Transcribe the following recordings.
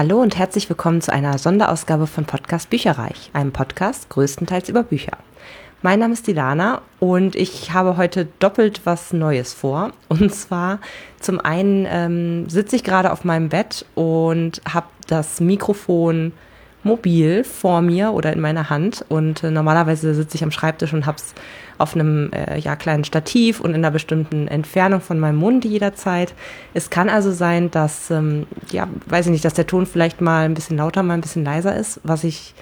Hallo und herzlich willkommen zu einer Sonderausgabe von Podcast Bücherreich, einem Podcast größtenteils über Bücher. Mein Name ist Dilana und ich habe heute doppelt was Neues vor. Und zwar zum einen ähm, sitze ich gerade auf meinem Bett und habe das Mikrofon mobil vor mir oder in meiner Hand und äh, normalerweise sitze ich am Schreibtisch und habe es auf einem äh, ja, kleinen Stativ und in einer bestimmten Entfernung von meinem Mund jederzeit. Es kann also sein, dass, ähm, ja, weiß ich nicht, dass der Ton vielleicht mal ein bisschen lauter, mal ein bisschen leiser ist, was ich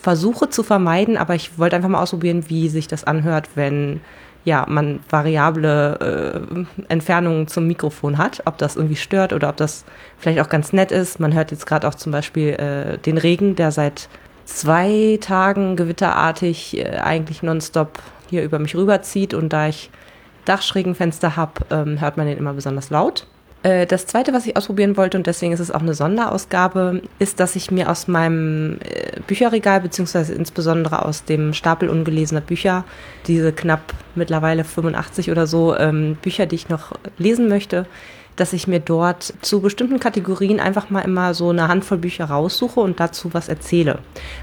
versuche zu vermeiden, aber ich wollte einfach mal ausprobieren, wie sich das anhört, wenn ja, man variable äh, Entfernungen zum Mikrofon hat, ob das irgendwie stört oder ob das vielleicht auch ganz nett ist. Man hört jetzt gerade auch zum Beispiel äh, den Regen, der seit zwei Tagen gewitterartig äh, eigentlich nonstop hier über mich rüberzieht und da ich Dachschrägenfenster habe, ähm, hört man den immer besonders laut. Äh, das zweite, was ich ausprobieren wollte, und deswegen ist es auch eine Sonderausgabe, ist, dass ich mir aus meinem äh, Bücherregal, beziehungsweise insbesondere aus dem Stapel ungelesener Bücher, diese knapp mittlerweile 85 oder so ähm, Bücher, die ich noch lesen möchte, dass ich mir dort zu bestimmten Kategorien einfach mal immer so eine Handvoll Bücher raussuche und dazu was erzähle.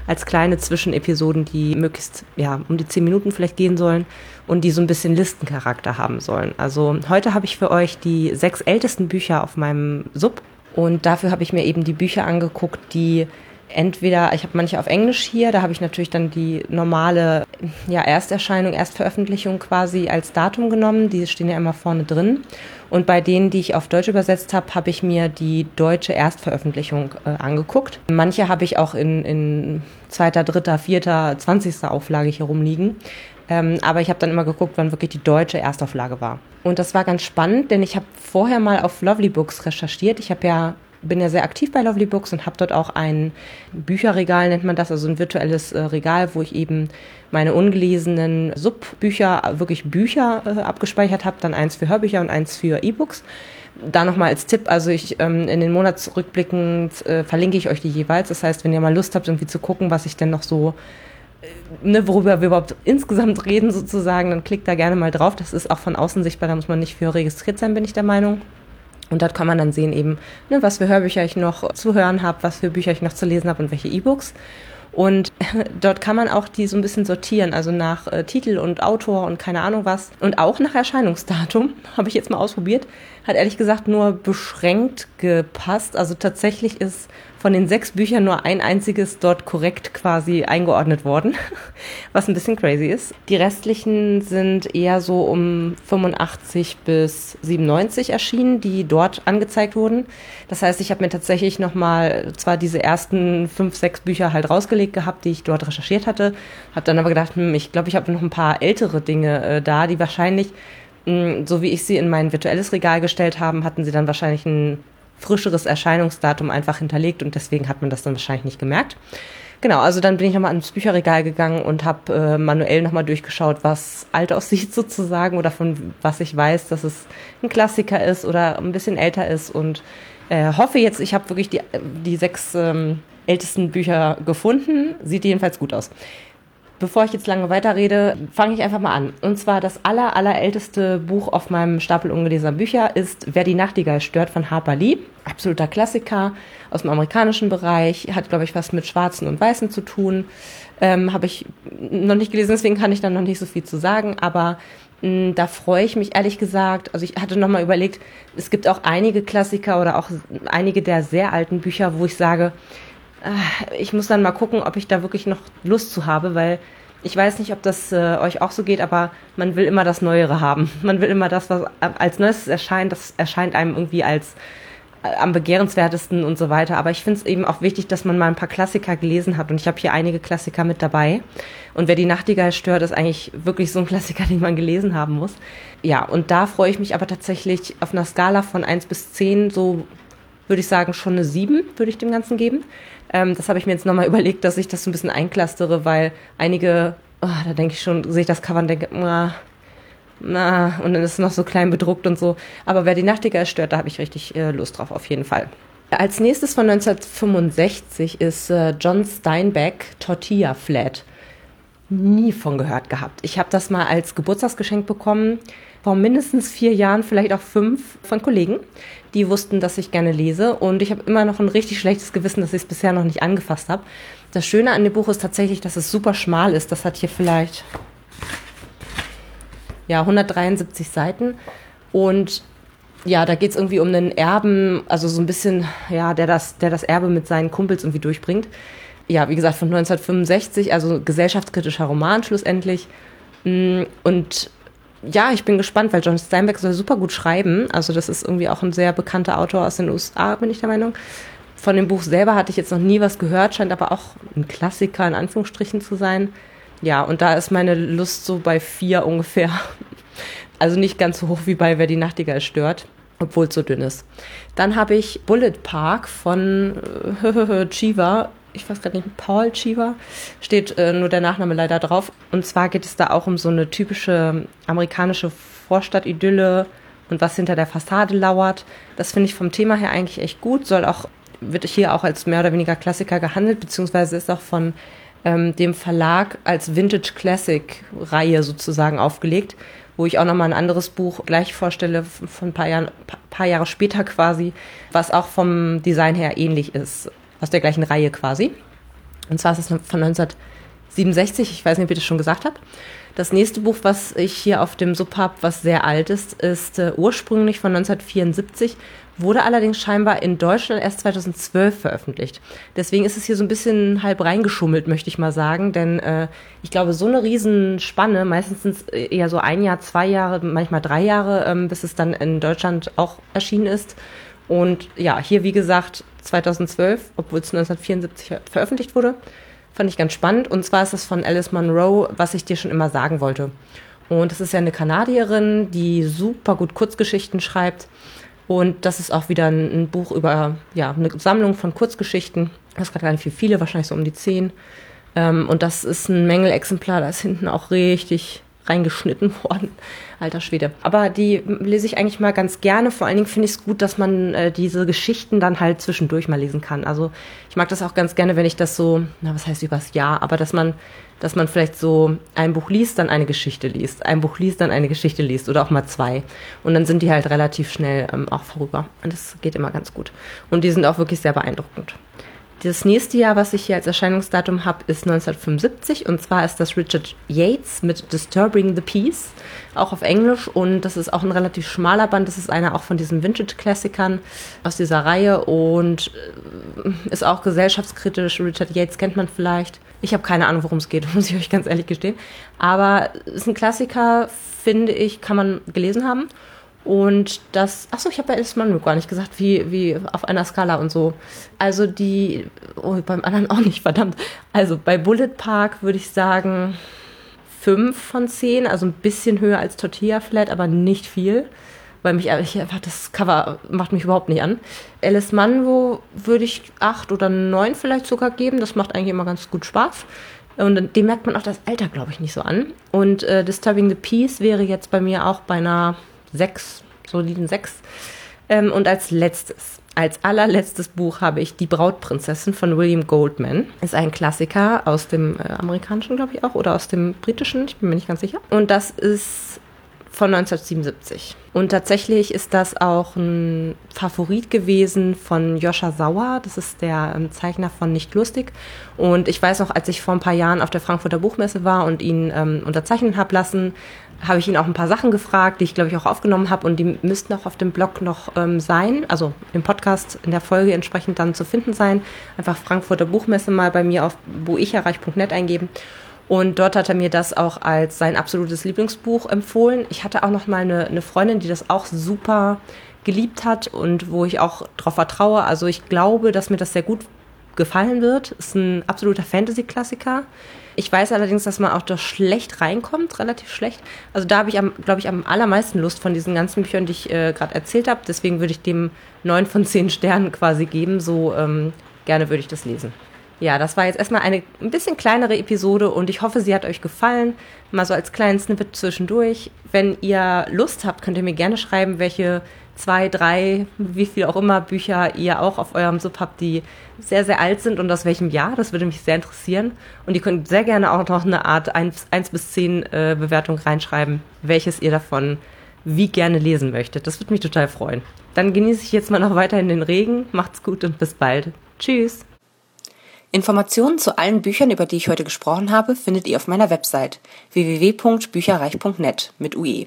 Als kleine Zwischenepisoden, die möglichst ja, um die zehn Minuten vielleicht gehen sollen und die so ein bisschen Listencharakter haben sollen. Also heute habe ich für euch die sechs ältesten Bücher auf meinem Sub und dafür habe ich mir eben die Bücher angeguckt, die entweder, ich habe manche auf Englisch hier, da habe ich natürlich dann die normale ja, Ersterscheinung, Erstveröffentlichung quasi als Datum genommen, die stehen ja immer vorne drin. Und bei denen, die ich auf Deutsch übersetzt habe, habe ich mir die deutsche Erstveröffentlichung äh, angeguckt. Manche habe ich auch in, in zweiter, dritter, vierter, zwanzigster Auflage hier rumliegen. Ähm, aber ich habe dann immer geguckt, wann wirklich die deutsche Erstauflage war. Und das war ganz spannend, denn ich habe vorher mal auf Lovely Books recherchiert. Ich habe ja bin ja sehr aktiv bei Lovely Books und habe dort auch ein Bücherregal, nennt man das, also ein virtuelles äh, Regal, wo ich eben meine ungelesenen Subbücher, wirklich Bücher äh, abgespeichert habe, dann eins für Hörbücher und eins für E-Books. Da nochmal als Tipp, also ich ähm, in den Monatsrückblicken äh, verlinke ich euch die jeweils. Das heißt, wenn ihr mal Lust habt, irgendwie zu gucken, was ich denn noch so äh, Ne, worüber wir überhaupt insgesamt reden sozusagen, dann klickt da gerne mal drauf. Das ist auch von außen sichtbar, da muss man nicht für registriert sein, bin ich der Meinung. Und dort kann man dann sehen eben, ne, was für Hörbücher ich noch zu hören habe, was für Bücher ich noch zu lesen habe und welche E-Books. Und dort kann man auch die so ein bisschen sortieren, also nach äh, Titel und Autor und keine Ahnung was. Und auch nach Erscheinungsdatum, habe ich jetzt mal ausprobiert. Hat ehrlich gesagt nur beschränkt gepasst. Also tatsächlich ist von den sechs Büchern nur ein einziges dort korrekt quasi eingeordnet worden, was ein bisschen crazy ist. Die restlichen sind eher so um 85 bis 97 erschienen, die dort angezeigt wurden. Das heißt, ich habe mir tatsächlich nochmal zwar diese ersten fünf, sechs Bücher halt rausgelegt gehabt, die ich dort recherchiert hatte, habe dann aber gedacht, hm, ich glaube, ich habe noch ein paar ältere Dinge äh, da, die wahrscheinlich hm, so wie ich sie in mein virtuelles Regal gestellt habe, hatten sie dann wahrscheinlich ein frischeres Erscheinungsdatum einfach hinterlegt und deswegen hat man das dann wahrscheinlich nicht gemerkt. Genau, also dann bin ich nochmal ans Bücherregal gegangen und habe äh, manuell nochmal durchgeschaut, was alt aussieht sozusagen oder von was ich weiß, dass es ein Klassiker ist oder ein bisschen älter ist und äh, hoffe jetzt, ich habe wirklich die, die sechs ähm, ältesten Bücher gefunden. Sieht jedenfalls gut aus. Bevor ich jetzt lange weiterrede, fange ich einfach mal an. Und zwar das aller, allerälteste Buch auf meinem Stapel ungelesener Bücher ist Wer die Nachtigall stört von Harper Lee. Absoluter Klassiker aus dem amerikanischen Bereich. Hat, glaube ich, was mit Schwarzen und Weißen zu tun. Ähm, Habe ich noch nicht gelesen, deswegen kann ich da noch nicht so viel zu sagen. Aber mh, hm, da freue ich mich ehrlich gesagt. Also ich hatte noch mal überlegt, es gibt auch einige Klassiker oder auch einige der sehr alten Bücher, wo ich sage, ich muss dann mal gucken, ob ich da wirklich noch Lust zu habe, weil ich weiß nicht, ob das äh, euch auch so geht, aber man will immer das Neuere haben. Man will immer das, was als Neues erscheint, das erscheint einem irgendwie als äh, am begehrenswertesten und so weiter. Aber ich finde es eben auch wichtig, dass man mal ein paar Klassiker gelesen hat. Und ich habe hier einige Klassiker mit dabei. Und wer die Nachtigall stört, ist eigentlich wirklich so ein Klassiker, den man gelesen haben muss. Ja, und da freue ich mich aber tatsächlich auf einer Skala von eins bis zehn so würde ich sagen, schon eine sieben würde ich dem Ganzen geben. Ähm, das habe ich mir jetzt nochmal überlegt, dass ich das so ein bisschen einklastere, weil einige, oh, da denke ich schon, sehe ich das Cover und denke, na, na, und dann ist es noch so klein bedruckt und so. Aber wer die Nachtigall stört, da habe ich richtig äh, Lust drauf, auf jeden Fall. Als nächstes von 1965 ist äh, John Steinbeck Tortilla Flat. nie von gehört gehabt. Ich habe das mal als Geburtstagsgeschenk bekommen, vor mindestens vier Jahren, vielleicht auch fünf, von Kollegen, die wussten, dass ich gerne lese. Und ich habe immer noch ein richtig schlechtes Gewissen, dass ich es bisher noch nicht angefasst habe. Das Schöne an dem Buch ist tatsächlich, dass es super schmal ist. Das hat hier vielleicht ja 173 Seiten. Und ja, da geht es irgendwie um einen Erben, also so ein bisschen, ja, der das, der das Erbe mit seinen Kumpels irgendwie durchbringt. Ja, wie gesagt, von 1965, also gesellschaftskritischer Roman schlussendlich. Mm, und ja, ich bin gespannt, weil John Steinbeck soll super gut schreiben. Also das ist irgendwie auch ein sehr bekannter Autor aus den USA, bin ich der Meinung. Von dem Buch selber hatte ich jetzt noch nie was gehört, scheint aber auch ein Klassiker in Anführungsstrichen zu sein. Ja, und da ist meine Lust so bei vier ungefähr. Also nicht ganz so hoch wie bei Wer die Nachtigall stört, obwohl es so dünn ist. Dann habe ich Bullet Park von äh, Chiva. Ich weiß gerade nicht, Paul Chiva. Steht äh, nur der Nachname leider drauf. Und zwar geht es da auch um so eine typische amerikanische Vorstadtidylle und was hinter der Fassade lauert. Das finde ich vom Thema her eigentlich echt gut. Soll auch, wird hier auch als mehr oder weniger Klassiker gehandelt, beziehungsweise ist auch von ähm, dem Verlag als Vintage Classic Reihe sozusagen aufgelegt wo ich auch nochmal ein anderes Buch gleich vorstelle, von ein paar, Jahren, paar Jahre später quasi, was auch vom Design her ähnlich ist, aus der gleichen Reihe quasi. Und zwar ist es von 1967, ich weiß nicht, ob ich das schon gesagt habe. Das nächste Buch, was ich hier auf dem Sub habe, was sehr alt ist, ist äh, ursprünglich von 1974 wurde allerdings scheinbar in Deutschland erst 2012 veröffentlicht. Deswegen ist es hier so ein bisschen halb reingeschummelt, möchte ich mal sagen, denn äh, ich glaube, so eine Riesenspanne, meistens es eher so ein Jahr, zwei Jahre, manchmal drei Jahre, ähm, bis es dann in Deutschland auch erschienen ist. Und ja, hier wie gesagt 2012, obwohl es 1974 veröffentlicht wurde, fand ich ganz spannend. Und zwar ist es von Alice Monroe, was ich dir schon immer sagen wollte. Und das ist ja eine Kanadierin, die super gut Kurzgeschichten schreibt und das ist auch wieder ein, Buch über ja, eine Sammlung von Kurzgeschichten. Das ist gerade gar nicht viel, viele, wahrscheinlich so um die zehn. Ähm, und das ist ein Mängelexemplar, da ist hinten auch richtig reingeschnitten worden. Alter Schwede. Aber die lese ich eigentlich mal ganz gerne. Vor allen Dingen finde ich es gut, dass man äh, diese Geschichten dann halt zwischendurch mal lesen kann. Also ich mag das auch ganz gerne, wenn ich das so, na was heißt übers Jahr, aber dass man dass man vielleicht so ein Buch liest, dann eine Geschichte liest, ein Buch liest, dann eine Geschichte liest oder auch mal zwei. Und dann sind die halt relativ schnell ähm, auch vorüber. Und das geht immer ganz gut. Und die sind auch wirklich sehr beeindruckend. Das nächste Jahr, was ich hier als Erscheinungsdatum habe, ist 1975 und zwar ist das Richard Yates mit Disturbing the Peace, auch auf Englisch und das ist auch ein relativ schmaler Band. Das ist einer auch von diesen Vintage-Klassikern aus dieser Reihe und äh, ist auch gesellschaftskritisch. Richard Yates kennt man vielleicht. Ich habe keine Ahnung, worum es geht, muss ich euch ganz ehrlich gestehen. Aber ist ein Klassiker, finde ich, kann man gelesen haben. Und das, achso, ich habe bei Alice Munro gar nicht gesagt, wie, wie auf einer Skala und so. Also die, oh, beim anderen auch nicht, verdammt. Also bei Bullet Park würde ich sagen fünf von zehn, also ein bisschen höher als Tortilla Flat, aber nicht viel. Weil mich ich, einfach das Cover macht mich überhaupt nicht an. Alice Munro würde ich acht oder neun vielleicht sogar geben. Das macht eigentlich immer ganz gut Spaß. Und dem merkt man auch das Alter, glaube ich, nicht so an. Und äh, Disturbing the Peace wäre jetzt bei mir auch bei einer sechs, soliden sechs. Ähm, und als letztes, als allerletztes Buch habe ich Die Brautprinzessin von William Goldman. Ist ein Klassiker aus dem äh, amerikanischen, glaube ich auch, oder aus dem britischen, ich bin mir nicht ganz sicher. Und das ist von 1977. Und tatsächlich ist das auch ein Favorit gewesen von Joscha Sauer. Das ist der ähm, Zeichner von Nicht Lustig. Und ich weiß noch, als ich vor ein paar Jahren auf der Frankfurter Buchmesse war und ihn ähm, unterzeichnen habe lassen, habe ich ihn auch ein paar Sachen gefragt, die ich glaube ich auch aufgenommen habe und die müssten auch auf dem Blog noch ähm, sein, also im Podcast in der Folge entsprechend dann zu finden sein. Einfach Frankfurter Buchmesse mal bei mir auf buicherreich.net eingeben. Und dort hat er mir das auch als sein absolutes Lieblingsbuch empfohlen. Ich hatte auch noch mal eine, eine Freundin, die das auch super geliebt hat und wo ich auch darauf vertraue. Also ich glaube, dass mir das sehr gut gefallen wird. Ist ein absoluter Fantasy-Klassiker. Ich weiß allerdings, dass man auch da schlecht reinkommt, relativ schlecht. Also da habe ich, glaube ich, am allermeisten Lust von diesen ganzen Büchern, die ich äh, gerade erzählt habe. Deswegen würde ich dem neun von zehn Sternen quasi geben. So ähm, gerne würde ich das lesen. Ja, das war jetzt erstmal eine ein bisschen kleinere Episode und ich hoffe, sie hat euch gefallen. Mal so als kleinen Snippet zwischendurch. Wenn ihr Lust habt, könnt ihr mir gerne schreiben, welche zwei, drei, wie viel auch immer Bücher ihr auch auf eurem Sub habt, die sehr, sehr alt sind und aus welchem Jahr. Das würde mich sehr interessieren. Und ihr könnt sehr gerne auch noch eine Art 1, 1 bis 10 äh, Bewertung reinschreiben, welches ihr davon wie gerne lesen möchtet. Das würde mich total freuen. Dann genieße ich jetzt mal noch weiterhin den Regen. Macht's gut und bis bald. Tschüss. Informationen zu allen Büchern, über die ich heute gesprochen habe, findet ihr auf meiner Website www.bücherreich.net mit UE.